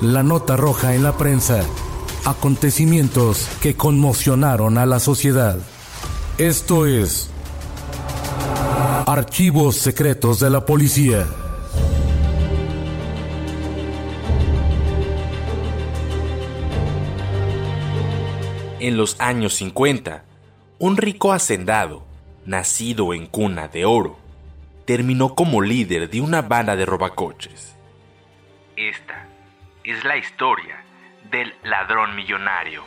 La nota roja en la prensa. Acontecimientos que conmocionaron a la sociedad. Esto es Archivos Secretos de la Policía. En los años 50, un rico hacendado, nacido en cuna de oro, terminó como líder de una banda de robacoches. Esta es la historia del ladrón millonario.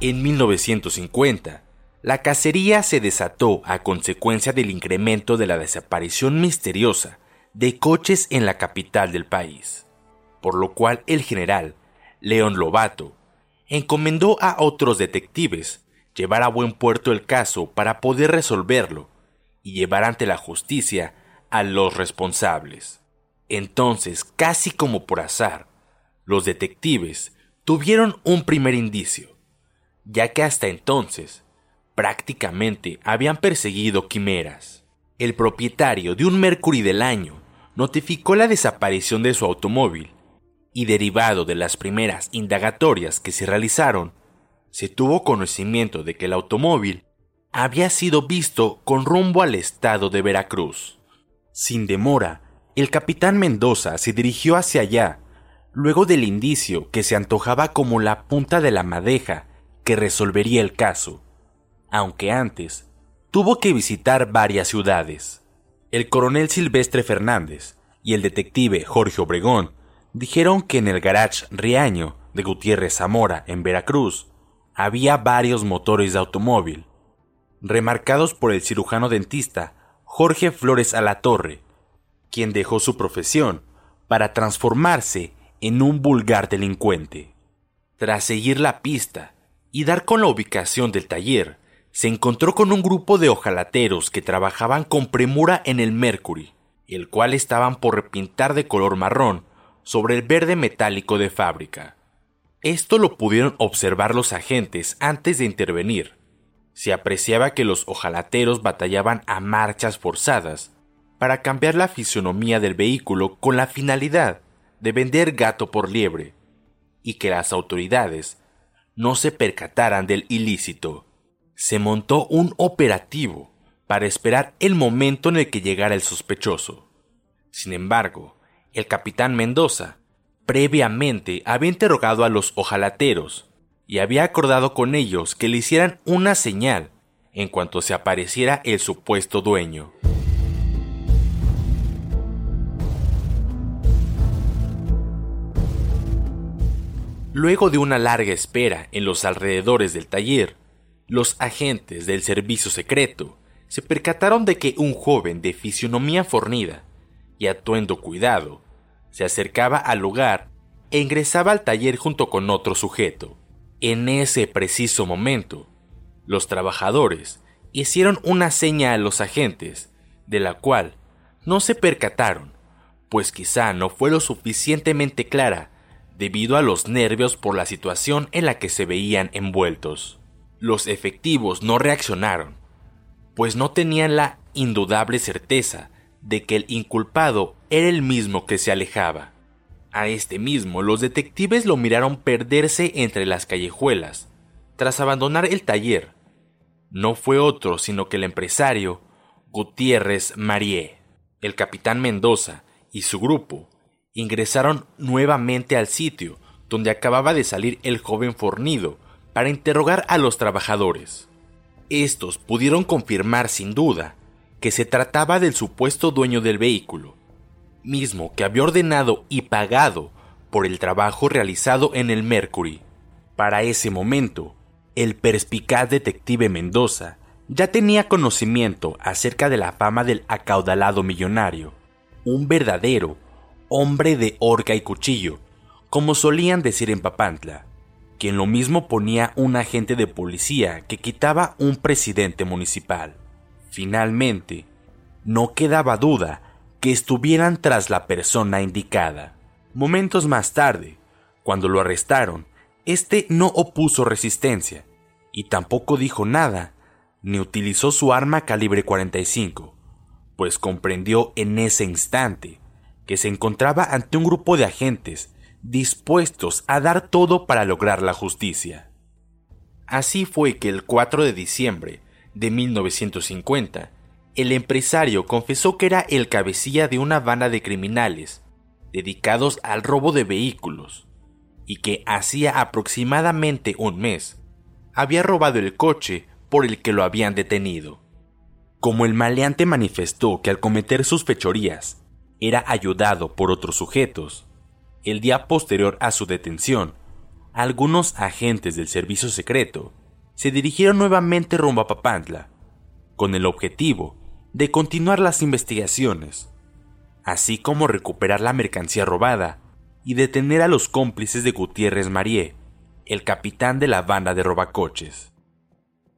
En 1950, la cacería se desató a consecuencia del incremento de la desaparición misteriosa de coches en la capital del país, por lo cual el general León Lobato encomendó a otros detectives llevar a buen puerto el caso para poder resolverlo y llevar ante la justicia a los responsables. Entonces, casi como por azar, los detectives tuvieron un primer indicio, ya que hasta entonces prácticamente habían perseguido quimeras. El propietario de un Mercury del año notificó la desaparición de su automóvil y derivado de las primeras indagatorias que se realizaron, se tuvo conocimiento de que el automóvil había sido visto con rumbo al estado de Veracruz. Sin demora, el capitán Mendoza se dirigió hacia allá, luego del indicio que se antojaba como la punta de la madeja que resolvería el caso, aunque antes tuvo que visitar varias ciudades. El coronel Silvestre Fernández y el detective Jorge Obregón dijeron que en el garage Riaño de Gutiérrez Zamora, en Veracruz, había varios motores de automóvil, remarcados por el cirujano dentista Jorge Flores Alatorre, quien dejó su profesión para transformarse en un vulgar delincuente. Tras seguir la pista y dar con la ubicación del taller, se encontró con un grupo de ojalateros que trabajaban con premura en el Mercury, el cual estaban por repintar de color marrón sobre el verde metálico de fábrica. Esto lo pudieron observar los agentes antes de intervenir. Se apreciaba que los ojalateros batallaban a marchas forzadas para cambiar la fisonomía del vehículo con la finalidad de vender gato por liebre, y que las autoridades no se percataran del ilícito. Se montó un operativo para esperar el momento en el que llegara el sospechoso. Sin embargo, el capitán Mendoza previamente había interrogado a los ojalateros y había acordado con ellos que le hicieran una señal en cuanto se apareciera el supuesto dueño. Luego de una larga espera en los alrededores del taller, los agentes del servicio secreto se percataron de que un joven de fisionomía fornida y atuendo cuidado, se acercaba al lugar e ingresaba al taller junto con otro sujeto. En ese preciso momento, los trabajadores hicieron una seña a los agentes, de la cual no se percataron, pues quizá no fue lo suficientemente clara debido a los nervios por la situación en la que se veían envueltos. Los efectivos no reaccionaron, pues no tenían la indudable certeza de que el inculpado era el mismo que se alejaba. A este mismo los detectives lo miraron perderse entre las callejuelas, tras abandonar el taller. No fue otro sino que el empresario Gutiérrez Marie. El capitán Mendoza y su grupo ingresaron nuevamente al sitio donde acababa de salir el joven fornido para interrogar a los trabajadores. Estos pudieron confirmar sin duda que se trataba del supuesto dueño del vehículo, mismo que había ordenado y pagado por el trabajo realizado en el Mercury. Para ese momento, el perspicaz detective Mendoza ya tenía conocimiento acerca de la fama del acaudalado millonario, un verdadero hombre de horca y cuchillo, como solían decir en Papantla, quien lo mismo ponía un agente de policía que quitaba un presidente municipal. Finalmente, no quedaba duda que estuvieran tras la persona indicada. Momentos más tarde, cuando lo arrestaron, este no opuso resistencia y tampoco dijo nada, ni utilizó su arma calibre 45, pues comprendió en ese instante que se encontraba ante un grupo de agentes dispuestos a dar todo para lograr la justicia. Así fue que el 4 de diciembre de 1950, el empresario confesó que era el cabecilla de una banda de criminales dedicados al robo de vehículos y que hacía aproximadamente un mes había robado el coche por el que lo habían detenido. Como el maleante manifestó que al cometer sus fechorías era ayudado por otros sujetos, el día posterior a su detención, algunos agentes del servicio secreto se dirigieron nuevamente rumbo a Papantla, con el objetivo de continuar las investigaciones, así como recuperar la mercancía robada y detener a los cómplices de Gutiérrez Marie, el capitán de la banda de robacoches.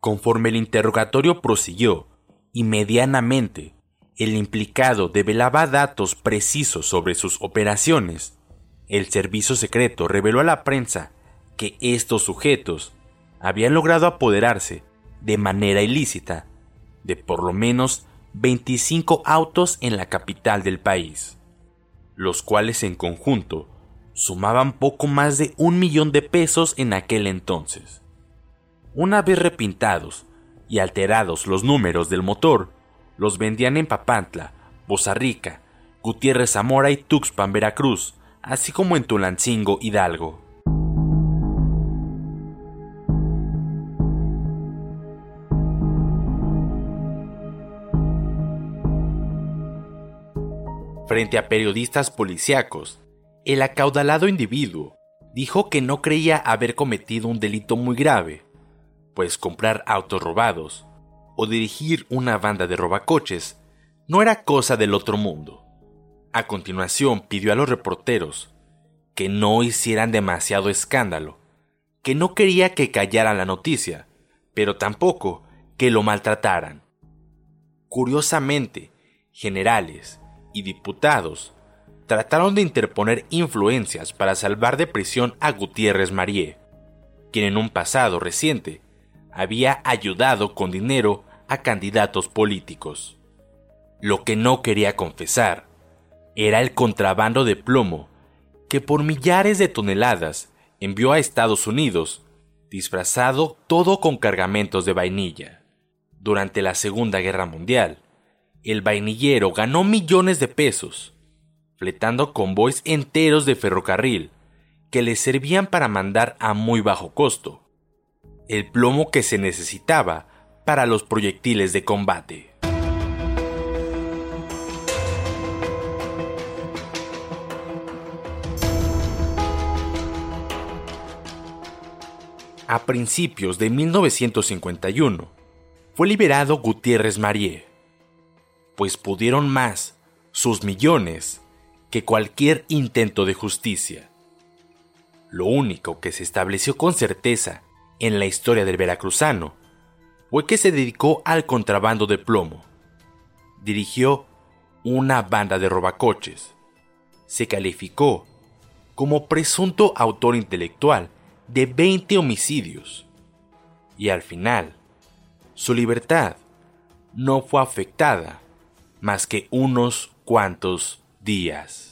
Conforme el interrogatorio prosiguió, y medianamente, el implicado develaba datos precisos sobre sus operaciones, el servicio secreto reveló a la prensa que estos sujetos habían logrado apoderarse de manera ilícita de por lo menos 25 autos en la capital del país, los cuales en conjunto sumaban poco más de un millón de pesos en aquel entonces. Una vez repintados y alterados los números del motor, los vendían en Papantla, Poza Rica, Gutiérrez Zamora y Tuxpan, Veracruz, así como en Tulancingo, Hidalgo. Frente a periodistas policíacos, el acaudalado individuo dijo que no creía haber cometido un delito muy grave, pues comprar autos robados o dirigir una banda de robacoches no era cosa del otro mundo. A continuación pidió a los reporteros que no hicieran demasiado escándalo, que no quería que callara la noticia, pero tampoco que lo maltrataran. Curiosamente, generales, y diputados trataron de interponer influencias para salvar de prisión a Gutiérrez Marie, quien en un pasado reciente había ayudado con dinero a candidatos políticos. Lo que no quería confesar era el contrabando de plomo que por millares de toneladas envió a Estados Unidos, disfrazado todo con cargamentos de vainilla. Durante la Segunda Guerra Mundial, el vainillero ganó millones de pesos, fletando convoys enteros de ferrocarril que le servían para mandar a muy bajo costo el plomo que se necesitaba para los proyectiles de combate. A principios de 1951, fue liberado Gutiérrez Marie, pues pudieron más sus millones que cualquier intento de justicia. Lo único que se estableció con certeza en la historia del veracruzano fue que se dedicó al contrabando de plomo. Dirigió una banda de robacoches. Se calificó como presunto autor intelectual de 20 homicidios. Y al final, su libertad no fue afectada más que unos cuantos días.